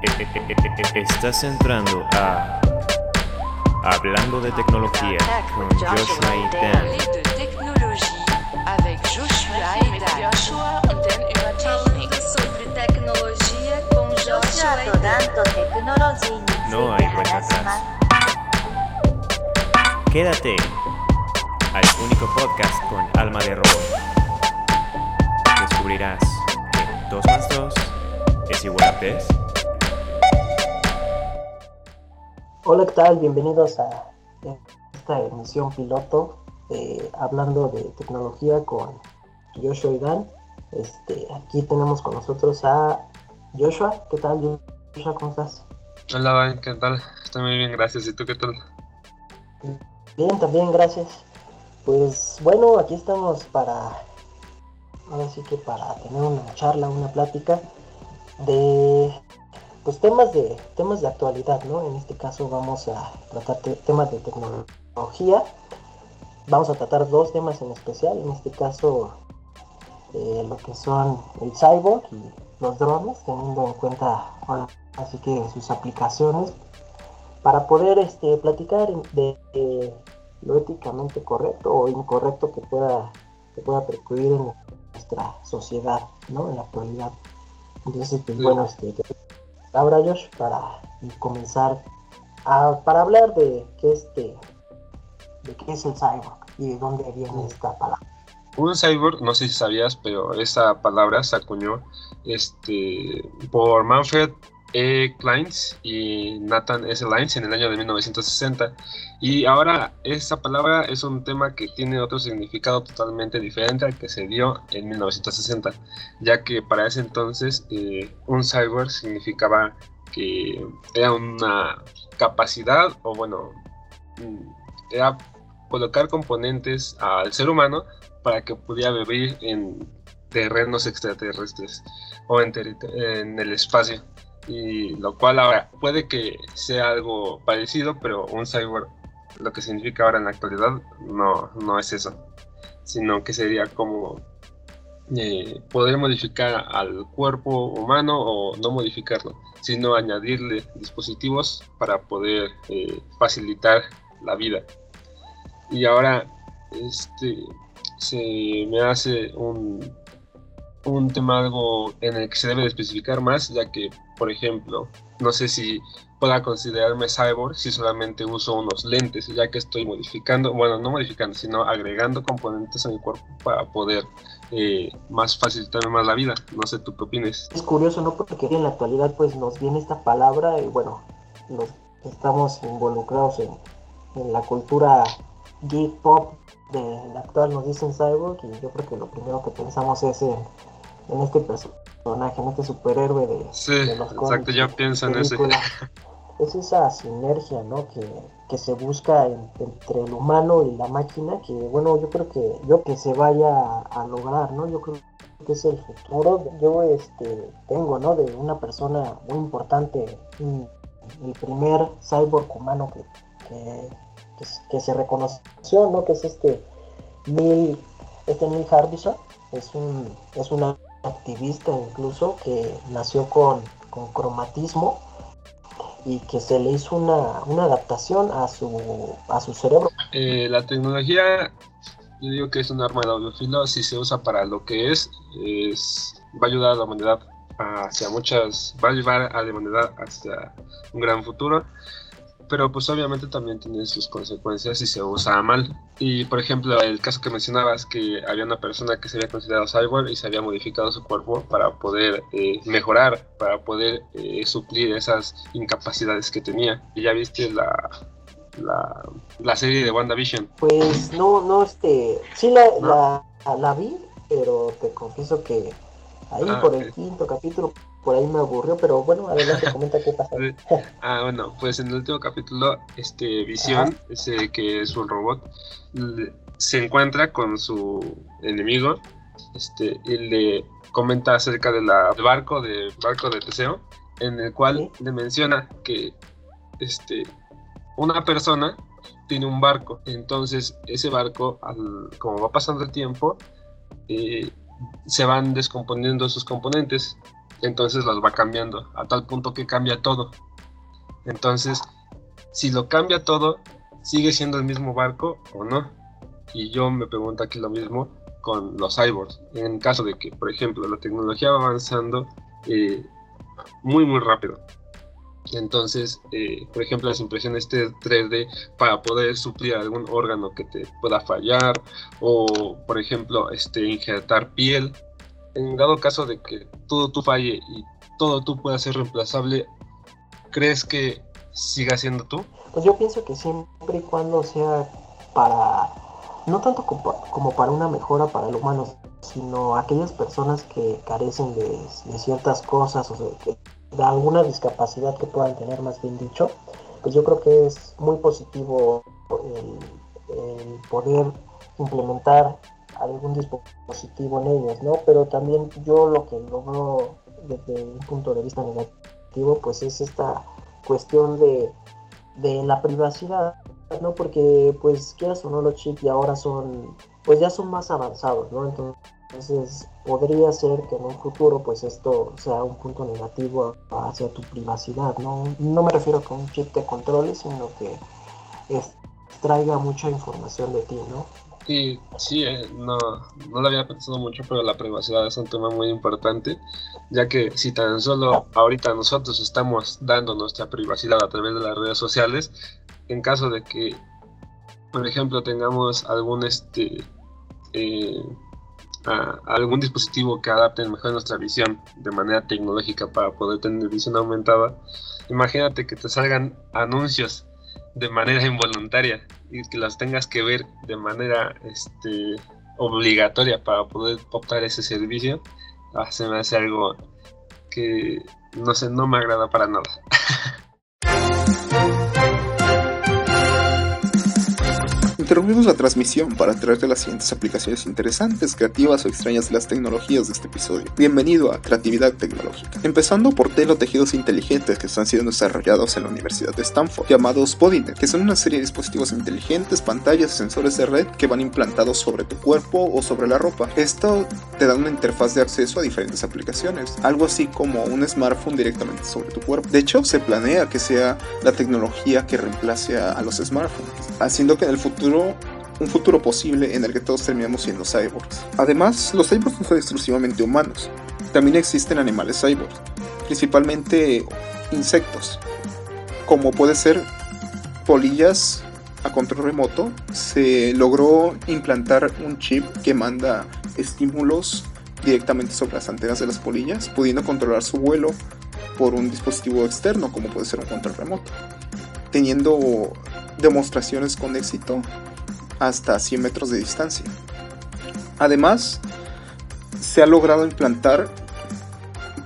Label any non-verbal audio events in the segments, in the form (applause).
Estás entrando a Hablando de tecnología con Joshua y Dan. No hay vuelta atrás. Quédate al único podcast con alma de robo. Descubrirás que 2 más 2 es igual a 3. Hola, ¿qué tal? Bienvenidos a esta emisión piloto de Hablando de Tecnología con Joshua y Dan. Este, aquí tenemos con nosotros a Joshua. ¿Qué tal, Joshua? ¿Cómo estás? Hola, ¿qué tal? Estoy muy bien, gracias. ¿Y tú qué tal? Bien, también, gracias. Pues bueno, aquí estamos para, ahora sí que para tener una charla, una plática de pues temas de temas de actualidad, ¿no? En este caso vamos a tratar te- temas de tecnología. Vamos a tratar dos temas en especial, en este caso eh, lo que son el cyborg y los drones, teniendo en cuenta ahora así que sus aplicaciones para poder este, platicar de, de lo éticamente correcto o incorrecto que pueda que pueda percibir en nuestra sociedad, ¿no? En la actualidad. Entonces, pues bueno, este, te- ahora Josh, para comenzar a, para hablar de qué este de qué es el cyborg y de dónde viene esta palabra. Un cyborg, no sé si sabías, pero esa palabra se acuñó este, por Manfred E. Kleins y Nathan S. Lines en el año de 1960. Y ahora esa palabra es un tema que tiene otro significado totalmente diferente al que se dio en 1960, ya que para ese entonces eh, un cyborg significaba que era una capacidad, o bueno, mm, era colocar componentes al ser humano para que pudiera vivir en terrenos extraterrestres o en el espacio. Y lo cual ahora puede que sea algo parecido, pero un cyborg, lo que significa ahora en la actualidad, no, no es eso, sino que sería como eh, poder modificar al cuerpo humano o no modificarlo, sino añadirle dispositivos para poder eh, facilitar la vida. Y ahora este, se me hace un, un tema algo en el que se debe de especificar más, ya que, por ejemplo, no sé si pueda considerarme cyborg si solamente uso unos lentes, ya que estoy modificando, bueno, no modificando, sino agregando componentes a mi cuerpo para poder eh, más facilitarme más la vida. No sé, ¿tú qué opinas? Es curioso, ¿no? Porque en la actualidad pues nos viene esta palabra y bueno, que estamos involucrados en, en la cultura geek pop de la actual nos dicen cyborg y yo creo que lo primero que pensamos es en, en este personaje, en este superhéroe de, Sí, de los exacto, cómics, yo pienso en ese. Es esa sinergia, ¿no? Que, que se busca en- entre el humano y la máquina, que bueno, yo creo que yo que se vaya a, a lograr, ¿no? Yo creo que es el futuro. Yo este tengo, ¿no? De una persona muy importante, un- el primer cyborg humano que, que, que, s- que se reconoció, ¿no? Que es este Neil, este Neil Harbison, es un, es un activista incluso que nació con, con cromatismo y que se le hizo una, una adaptación a su, a su cerebro. Eh, la tecnología, yo digo que es un arma de doble filo, si se usa para lo que es, es va a ayudar a la humanidad hacia muchas, va a llevar a la humanidad hacia un gran futuro, pero pues obviamente también tiene sus consecuencias si se usa mal. Y por ejemplo, el caso que mencionabas, que había una persona que se había considerado cyborg y se había modificado su cuerpo para poder eh, mejorar, para poder eh, suplir esas incapacidades que tenía. Y ya viste la, la, la serie de WandaVision. Pues no, no, este, sí la, ¿No? la, la vi, pero te confieso que ahí Ah, por el quinto capítulo, por ahí me aburrió, pero bueno, adelante, (laughs) comenta qué pasa. Ah, bueno, pues en el último capítulo, este Visión, ese que es un robot, se encuentra con su enemigo, este, y le comenta acerca de del barco de barco de Teseo, en el cual le menciona que este una persona tiene un barco, entonces ese barco, al- como va pasando el tiempo, eh, se van descomponiendo sus componentes entonces los va cambiando, a tal punto que cambia todo. Entonces, si lo cambia todo, ¿sigue siendo el mismo barco o no? Y yo me pregunto aquí lo mismo con los cyborgs. En caso de que, por ejemplo, la tecnología va avanzando eh, muy, muy rápido. Entonces, eh, por ejemplo, las impresiones 3D para poder suplir algún órgano que te pueda fallar o, por ejemplo, este, injertar piel. En dado caso de que todo tú falle y todo tú pueda ser reemplazable, ¿crees que siga siendo tú? Pues yo pienso que siempre y cuando sea para, no tanto como, para una mejora para el humano, sino aquellas personas que carecen de, ciertas cosas o de, de alguna discapacidad que puedan tener, más bien dicho, pues yo creo que es muy positivo el, poder implementar algún dispositivo en ellos, ¿no? Pero también yo lo que lo veo desde un punto de vista negativo, pues es esta cuestión de, de la privacidad, ¿no? Porque pues quieras o no los chips y ahora son, pues ya son más avanzados, ¿no? Entonces podría ser que en un futuro pues esto sea un punto negativo hacia tu privacidad, ¿no? No me refiero a que un chip te controle, sino que extraiga mucha información de ti, ¿no? Sí, sí, eh, no, no lo había pensado mucho, pero la privacidad es un tema muy importante, ya que si tan solo ahorita nosotros estamos dando nuestra privacidad a través de las redes sociales, en caso de que, por ejemplo, tengamos algún este eh, algún dispositivo que adapte mejor nuestra visión de manera tecnológica para poder tener visión aumentada, imagínate que te salgan anuncios de manera involuntaria y que las tengas que ver de manera este, obligatoria para poder optar ese servicio, ah, se me hace algo que no sé, no me agrada para nada. Interrumpimos la transmisión para traerte las siguientes aplicaciones interesantes, creativas o extrañas de las tecnologías de este episodio. Bienvenido a Creatividad Tecnológica. Empezando por tejidos inteligentes que están siendo desarrollados en la Universidad de Stanford, llamados BodyNet, que son una serie de dispositivos inteligentes, pantallas y sensores de red que van implantados sobre tu cuerpo o sobre la ropa. Esto te da una interfaz de acceso a diferentes aplicaciones, algo así como un smartphone directamente sobre tu cuerpo. De hecho, se planea que sea la tecnología que reemplace a los smartphones, haciendo que en el futuro un futuro posible en el que todos terminemos siendo cyborgs. Además, los cyborgs no son exclusivamente humanos, también existen animales cyborgs, principalmente insectos, como puede ser polillas a control remoto. Se logró implantar un chip que manda estímulos directamente sobre las antenas de las polillas, pudiendo controlar su vuelo por un dispositivo externo, como puede ser un control remoto, teniendo demostraciones con éxito hasta 100 metros de distancia. Además, se ha logrado implantar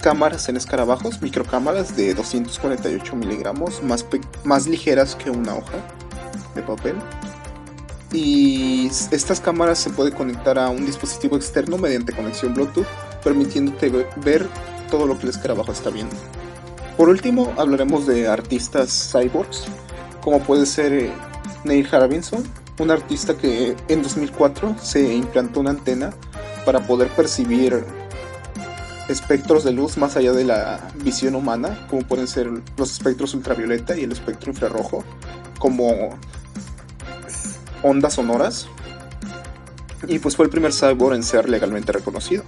cámaras en escarabajos, microcámaras de 248 miligramos, más, más ligeras que una hoja de papel. Y estas cámaras se pueden conectar a un dispositivo externo mediante conexión Bluetooth, permitiéndote ver todo lo que el escarabajo está viendo. Por último, hablaremos de artistas cyborgs, como puede ser eh, Neil Harbinson, un artista que en 2004 se implantó una antena para poder percibir espectros de luz más allá de la visión humana, como pueden ser los espectros ultravioleta y el espectro infrarrojo, como ondas sonoras. Y pues fue el primer cyborg en ser legalmente reconocido,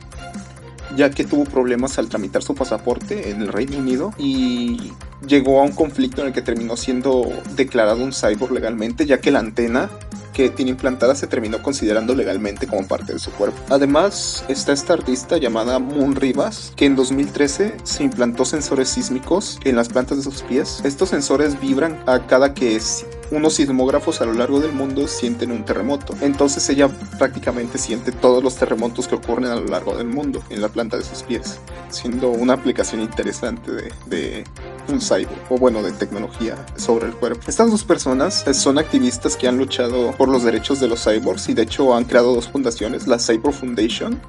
ya que tuvo problemas al tramitar su pasaporte en el Reino Unido y llegó a un conflicto en el que terminó siendo declarado un cyborg legalmente, ya que la antena que tiene implantada se terminó considerando legalmente como parte de su cuerpo. Además, está esta artista llamada Moon Rivas, que en 2013 se implantó sensores sísmicos en las plantas de sus pies. Estos sensores vibran a cada que unos sismógrafos a lo largo del mundo sienten un terremoto. Entonces ella prácticamente siente todos los terremotos que ocurren a lo largo del mundo en la planta de sus pies, siendo una aplicación interesante de, un cyborg o bueno de tecnología sobre el cuerpo. Estas dos personas son activistas que han luchado por los derechos de los cyborgs y de hecho han creado dos fundaciones, la Cyborg Foundation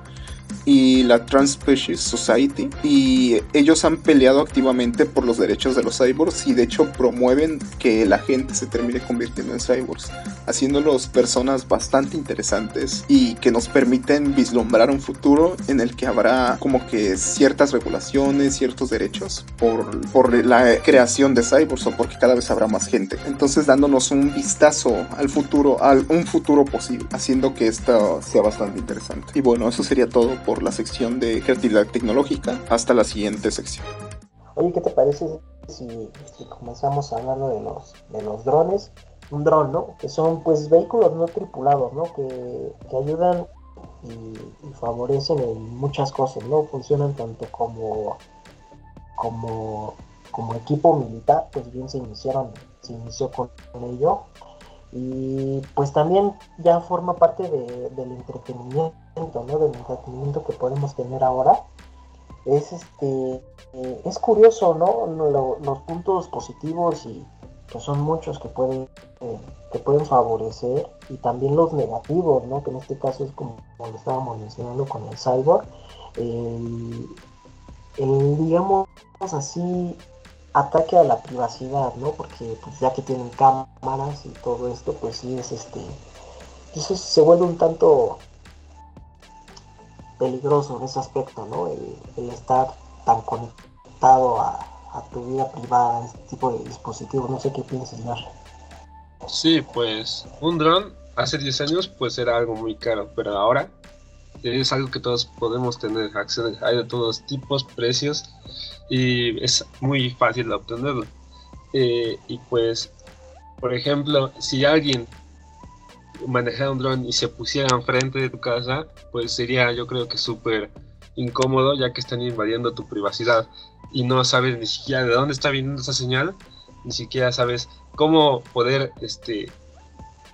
y la Transspecies Society y ellos han peleado activamente por los derechos de los cyborgs y de hecho promueven que la gente se termine convirtiendo en cyborgs, haciéndolos personas bastante interesantes y que nos permiten vislumbrar un futuro en el que habrá como que ciertas regulaciones, ciertos derechos por, por la creación de cyborgs o porque cada vez habrá más gente. Entonces dándonos un vistazo al futuro, al un futuro posible, haciendo que esto sea bastante interesante. Y bueno, eso sería todo por la sección de creatividad tecnológica. Hasta la siguiente sección. Oye, ¿qué te parece si, si comenzamos hablando de los, de los drones? Un dron, ¿no? Que son pues vehículos no tripulados, ¿no? Que, que ayudan y, y, favorecen en muchas cosas, ¿no? Funcionan tanto como, como, como equipo militar, pues bien se iniciaron, se inició con ello. Y pues también ya forma parte de, del entretenimiento, ¿no? Del entretenimiento que podemos tener ahora. Es este eh, es curioso, ¿no? Lo, los puntos positivos y que son muchos que pueden eh, que pueden favorecer y también los negativos, ¿no? Que en este caso es como, como lo estábamos mencionando con el cyborg. El, el, digamos así ataque a la privacidad, ¿no? Porque pues ya que tienen cámaras y todo esto, pues sí es este, eso se vuelve un tanto peligroso en ese aspecto, ¿no? El, estar tan conectado a, a, tu vida privada, este tipo de dispositivos, no sé qué piensas, Mar. Sí, pues un dron hace 10 años pues era algo muy caro, pero ahora es algo que todos podemos tener acceso, hay de todos tipos, precios y es muy fácil de obtenerlo. Eh, y pues, por ejemplo, si alguien manejara un dron y se pusiera enfrente de tu casa, pues sería yo creo que súper incómodo ya que están invadiendo tu privacidad y no sabes ni siquiera de dónde está viniendo esa señal, ni siquiera sabes cómo poder este,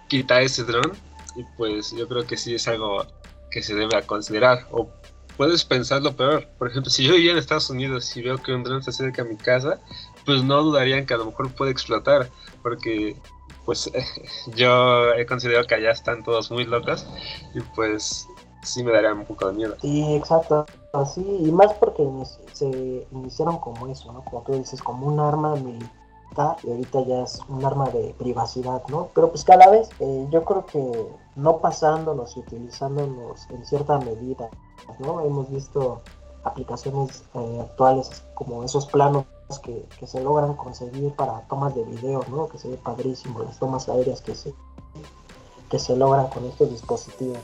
quitar ese dron y pues yo creo que sí es algo que se debe considerar o puedes pensar lo peor. Por ejemplo, si yo vivía en Estados Unidos y veo que un dron se acerca a mi casa, pues no dudarían que a lo mejor puede explotar, porque pues (laughs) yo he considerado que allá están todos muy locos y pues sí me daría un poco de miedo. Sí, exacto, así, y más porque se iniciaron como eso, ¿no? Como tú dices, como un arma militar y ahorita ya es un arma de privacidad, ¿no? Pero pues cada vez eh, yo creo que no pasándonos y utilizándonos en cierta medida, ¿no? Hemos visto aplicaciones eh, actuales como esos planos que, que, se logran conseguir para tomas de video, ¿no? Que se ve padrísimo, las tomas aéreas que se, que se logran con estos dispositivos.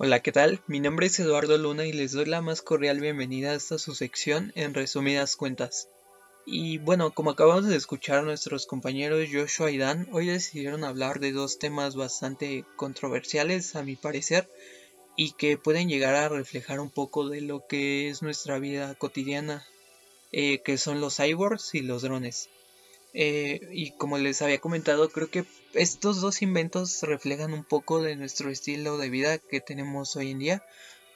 Hola, ¿qué tal? Mi nombre es Eduardo Luna y les doy la más cordial bienvenida a esta su sección en resumidas cuentas. Y bueno, como acabamos de escuchar nuestros compañeros Joshua y Dan, hoy decidieron hablar de dos temas bastante controversiales a mi parecer y que pueden llegar a reflejar un poco de lo que es nuestra vida cotidiana, eh, que son los cyborgs y los drones. Eh, y como les había comentado, creo que estos dos inventos reflejan un poco de nuestro estilo de vida que tenemos hoy en día,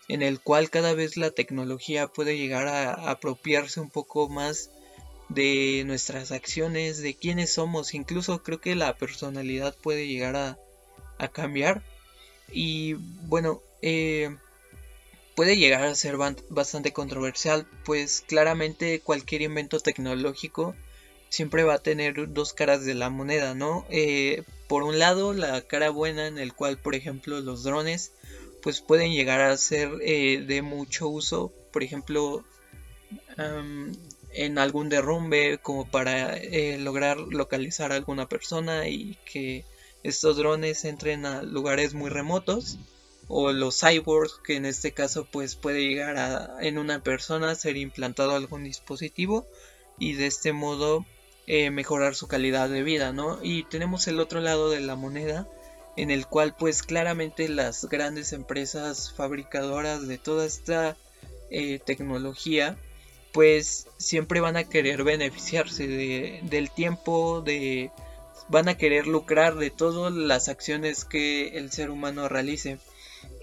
en el cual cada vez la tecnología puede llegar a apropiarse un poco más de nuestras acciones, de quiénes somos, incluso creo que la personalidad puede llegar a, cambiar. Y bueno, eh, puede llegar a ser bastante controversial, pues claramente cualquier invento tecnológico siempre va a tener dos caras de la moneda, ¿no? Eh, por un lado, la cara buena en el cual, por ejemplo, los drones pues pueden llegar a ser eh, de mucho uso, por ejemplo, um, en algún derrumbe como para eh, lograr localizar a alguna persona y que estos drones entren a lugares muy remotos o los cyborgs que en este caso pues puede llegar a en una persona ser implantado algún dispositivo y de este modo eh, mejorar su calidad de vida, ¿no? Y tenemos el otro lado de la moneda, en el cual pues claramente las grandes empresas fabricadoras de toda esta eh, tecnología, pues siempre van a querer beneficiarse de, del tiempo, de van a querer lucrar de todas las acciones que el ser humano realice.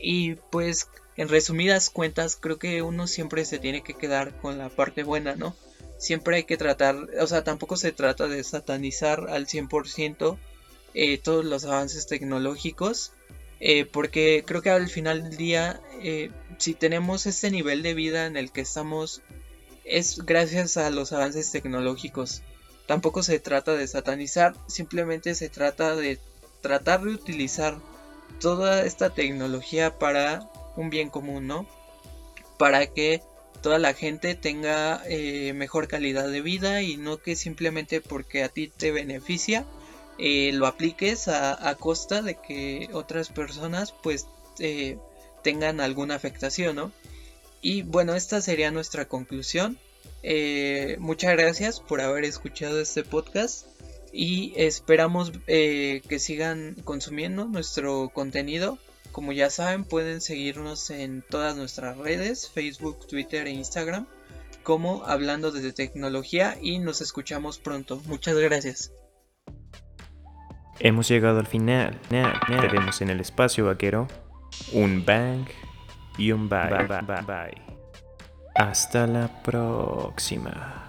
Y pues en resumidas cuentas creo que uno siempre se tiene que quedar con la parte buena, ¿no? Siempre hay que tratar, o sea, tampoco se trata de satanizar al 100% eh, todos los avances tecnológicos, eh, porque creo que al final del día, eh, si tenemos este nivel de vida en el que estamos, es gracias a los avances tecnológicos. Tampoco se trata de satanizar, simplemente se trata de tratar de utilizar toda esta tecnología para un bien común, ¿no? Para que toda la gente tenga eh, mejor calidad de vida y no que simplemente porque a ti te beneficia eh, lo apliques a, costa de que otras personas pues eh, tengan alguna afectación, ¿no? Y bueno, esta sería nuestra conclusión. muchas gracias por haber escuchado este podcast y esperamos que sigan consumiendo nuestro contenido como ya saben, pueden seguirnos en todas nuestras redes, Facebook, Twitter e Instagram, como Hablando desde Tecnología y nos escuchamos pronto. Muchas gracias. Hemos llegado al final. Te vemos en el espacio vaquero. Un bang y un bye. bye, bye, bye. Hasta la próxima.